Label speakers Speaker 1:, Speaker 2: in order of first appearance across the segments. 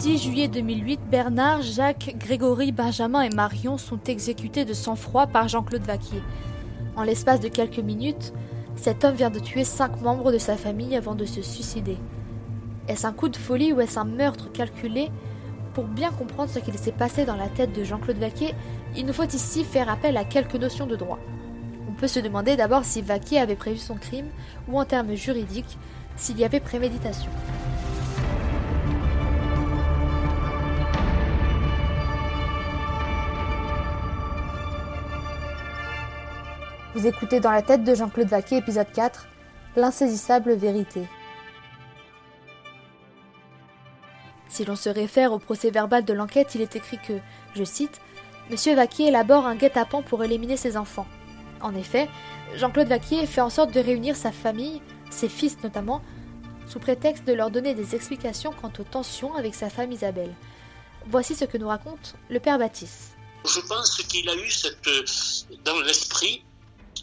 Speaker 1: 10 juillet 2008, Bernard, Jacques, Grégory, Benjamin et Marion sont exécutés de sang-froid par Jean-Claude Vaquier. En l'espace de quelques minutes, cet homme vient de tuer cinq membres de sa famille avant de se suicider. Est-ce un coup de folie ou est-ce un meurtre calculé? Pour bien comprendre ce qu'il s'est passé dans la tête de Jean-Claude Vaquier, il nous faut ici faire appel à quelques notions de droit. On peut se demander d'abord si Vaquier avait prévu son crime ou en termes juridiques, s'il y avait préméditation. Vous écoutez Dans la tête de Jean-Claude Vaquet, épisode 4, L'insaisissable vérité. Si l'on se réfère au procès verbal de l'enquête, il est écrit que, je cite, Monsieur Vaquier élabore un guet-apens pour éliminer ses enfants. En effet, Jean-Claude Vaquier fait en sorte de réunir sa famille, ses fils notamment, sous prétexte de leur donner des explications quant aux tensions avec sa femme Isabelle. Voici ce que nous raconte le père Baptiste.
Speaker 2: Je pense qu'il a eu cette, dans l'esprit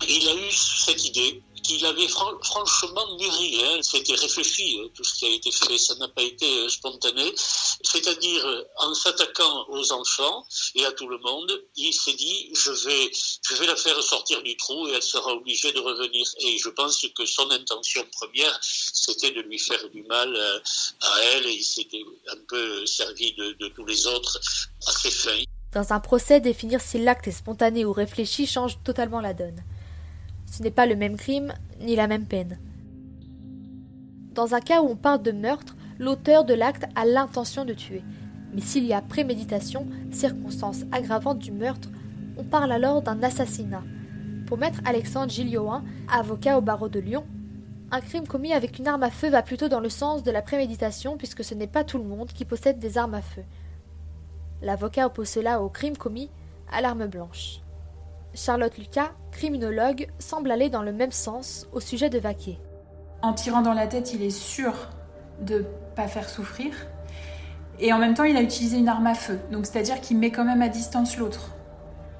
Speaker 2: il a eu cette idée qu'il avait franchement mûri. Hein. C'était réfléchi, hein, tout ce qui a été fait. Ça n'a pas été euh, spontané. C'est-à-dire, euh, en s'attaquant aux enfants et à tout le monde, il s'est dit, je vais, je vais la faire sortir du trou et elle sera obligée de revenir. Et je pense que son intention première, c'était de lui faire du mal euh, à elle et il s'était un peu servi de, de tous les autres à ses fins.
Speaker 1: Dans un procès, définir si l'acte est spontané ou réfléchi change totalement la donne. Ce n'est pas le même crime ni la même peine. Dans un cas où on parle de meurtre, l'auteur de l'acte a l'intention de tuer. Mais s'il y a préméditation, circonstance aggravante du meurtre, on parle alors d'un assassinat. Pour maître Alexandre Gillioin, avocat au barreau de Lyon, un crime commis avec une arme à feu va plutôt dans le sens de la préméditation puisque ce n'est pas tout le monde qui possède des armes à feu. L'avocat oppose cela au crime commis à l'arme blanche. Charlotte Lucas, criminologue, semble aller dans le même sens au sujet de Vaquet.
Speaker 3: En tirant dans la tête, il est sûr de pas faire souffrir. Et en même temps, il a utilisé une arme à feu. Donc, c'est-à-dire qu'il met quand même à distance l'autre.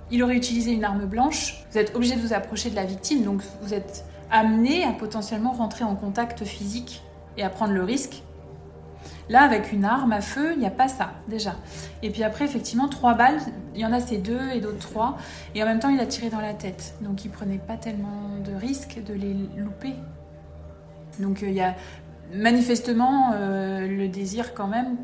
Speaker 3: Il aurait utilisé une arme blanche. Vous êtes obligé de vous approcher de la victime. Donc, vous êtes amené à potentiellement rentrer en contact physique et à prendre le risque Là, avec une arme à feu, il n'y a pas ça, déjà. Et puis après, effectivement, trois balles, il y en a c'est deux et d'autres trois. Et en même temps, il a tiré dans la tête. Donc il prenait pas tellement de risques de les louper. Donc euh, il y a manifestement euh, le désir quand même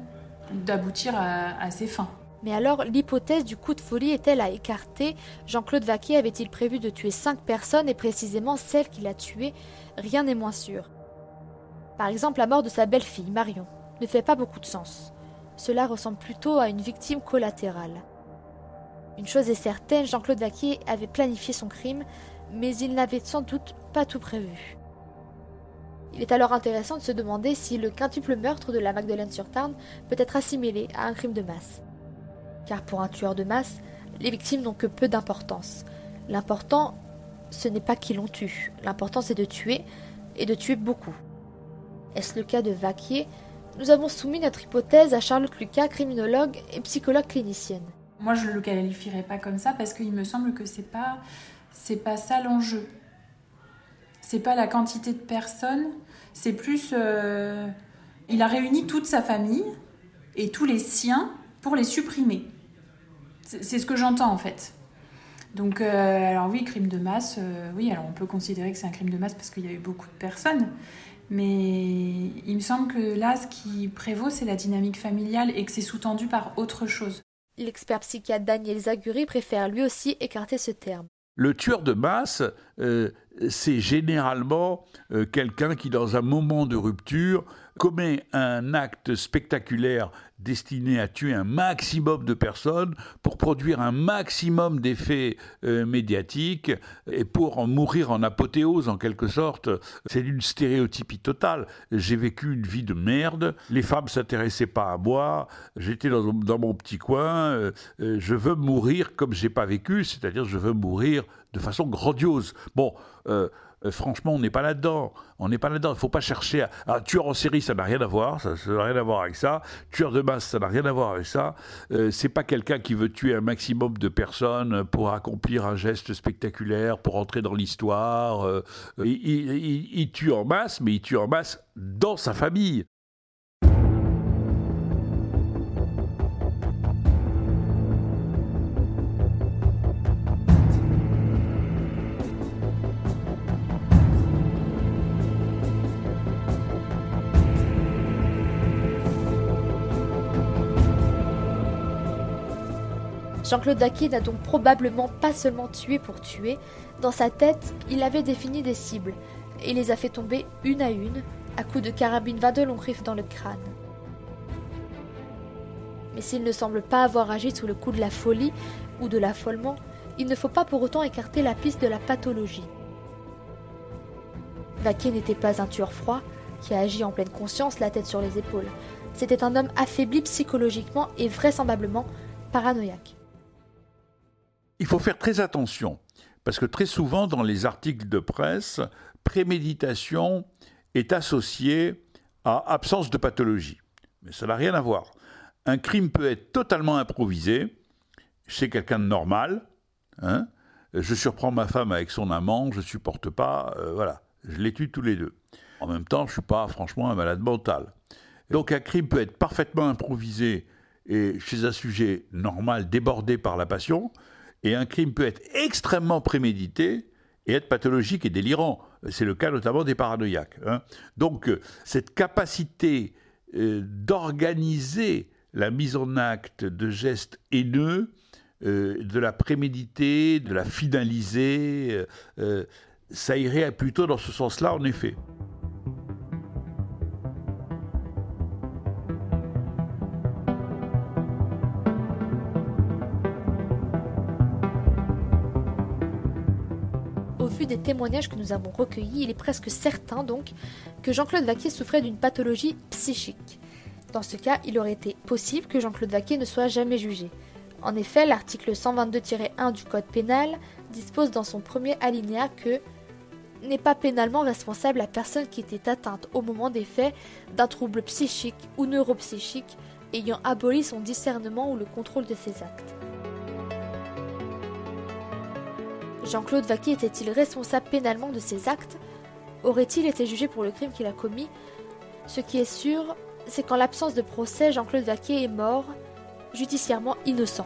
Speaker 3: d'aboutir à, à ses fins.
Speaker 1: Mais alors, l'hypothèse du coup de folie est-elle à écarter? Jean-Claude Vaquier avait-il prévu de tuer cinq personnes et précisément celle qu'il a tuée? Rien n'est moins sûr. Par exemple, la mort de sa belle-fille, Marion fait pas beaucoup de sens. Cela ressemble plutôt à une victime collatérale. Une chose est certaine, Jean-Claude Vaquier avait planifié son crime, mais il n'avait sans doute pas tout prévu. Il est alors intéressant de se demander si le quintuple meurtre de la Magdeleine-sur-Tarn peut être assimilé à un crime de masse. Car pour un tueur de masse, les victimes n'ont que peu d'importance. L'important, ce n'est pas qui l'on tue, l'important c'est de tuer, et de tuer beaucoup. Est-ce le cas de Vaquier? Nous avons soumis notre hypothèse à Charlotte Lucas, criminologue et psychologue clinicienne.
Speaker 3: Moi, je ne le qualifierais pas comme ça parce qu'il me semble que c'est pas pas ça l'enjeu. C'est pas la quantité de personnes, c'est plus euh, il a réuni toute sa famille et tous les siens pour les supprimer. C'est ce que j'entends en fait. Donc, euh, alors oui, crime de masse, euh, oui, alors on peut considérer que c'est un crime de masse parce qu'il y a eu beaucoup de personnes, mais il me semble que là, ce qui prévaut, c'est la dynamique familiale et que c'est sous-tendu par autre chose.
Speaker 1: L'expert psychiatre Daniel Zaguri préfère lui aussi écarter ce terme.
Speaker 4: Le tueur de masse, euh, c'est généralement euh, quelqu'un qui, dans un moment de rupture, commet un acte spectaculaire destiné à tuer un maximum de personnes pour produire un maximum d'effets euh, médiatiques et pour en mourir en apothéose en quelque sorte. C'est une stéréotypie totale. J'ai vécu une vie de merde, les femmes s'intéressaient pas à moi, j'étais dans, mon petit coin, je veux mourir comme j'ai pas vécu, c'est-à-dire je veux mourir de façon grandiose. Bon, euh, euh, franchement, on n'est pas là-dedans. On n'est pas là-dedans. Il ne faut pas chercher à... Tueur en série, ça n'a rien à voir. Ça n'a rien à voir avec ça. Tueur de masse, ça n'a rien à voir avec ça. Euh, c'est pas quelqu'un qui veut tuer un maximum de personnes pour accomplir un geste spectaculaire, pour entrer dans l'histoire. Euh, il tue en masse, mais il tue en masse dans sa famille.
Speaker 1: Jean-Claude Vaquier n'a donc probablement pas seulement tué pour tuer, dans sa tête, il avait défini des cibles, et les a fait tomber une à une, à coups de carabine 22 long riff dans le crâne. Mais s'il ne semble pas avoir agi sous le coup de la folie ou de l'affolement, il ne faut pas pour autant écarter la piste de la pathologie. Vaquier n'était pas un tueur froid qui a agi en pleine conscience, la tête sur les épaules. C'était un homme affaibli psychologiquement et vraisemblablement paranoïaque.
Speaker 4: Il faut faire très attention, parce que très souvent dans les articles de presse, préméditation est associée à absence de pathologie. Mais ça n'a rien à voir. Un crime peut être totalement improvisé chez quelqu'un de normal. Hein. je surprends ma femme avec son amant, je ne supporte pas, euh, voilà, je les tue tous les deux. En même temps, je suis pas franchement un malade mental. Donc un crime peut être parfaitement improvisé et chez un sujet normal débordé par la passion, et un crime peut être extrêmement prémédité et être pathologique et délirant. C'est le cas notamment des paranoïaques. Hein. Donc cette capacité euh, d'organiser la mise en acte de gestes haineux, euh, de la préméditer, de la finaliser, euh, ça irait plutôt dans ce sens-là en effet.
Speaker 1: Des témoignages que nous avons recueillis, il est presque certain donc que Jean-Claude Vaquier souffrait d'une pathologie psychique. Dans ce cas, il aurait été possible que Jean-Claude Vaquier ne soit jamais jugé. En effet, l'article 122-1 du Code pénal dispose dans son premier alinéa que n'est pas pénalement responsable la personne qui était atteinte au moment des faits d'un trouble psychique ou neuropsychique ayant aboli son discernement ou le contrôle de ses actes. Jean-Claude Vaquier était-il responsable pénalement de ses actes Aurait-il été jugé pour le crime qu'il a commis Ce qui est sûr, c'est qu'en l'absence de procès, Jean-Claude Vaquier est mort, judiciairement innocent.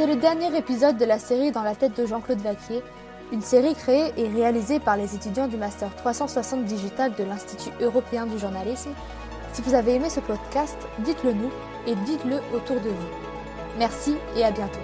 Speaker 1: C'était le dernier épisode de la série Dans la tête de Jean-Claude Vaquier, une série créée et réalisée par les étudiants du Master 360 Digital de l'Institut européen du journalisme. Si vous avez aimé ce podcast, dites-le nous et dites-le autour de vous. Merci et à bientôt.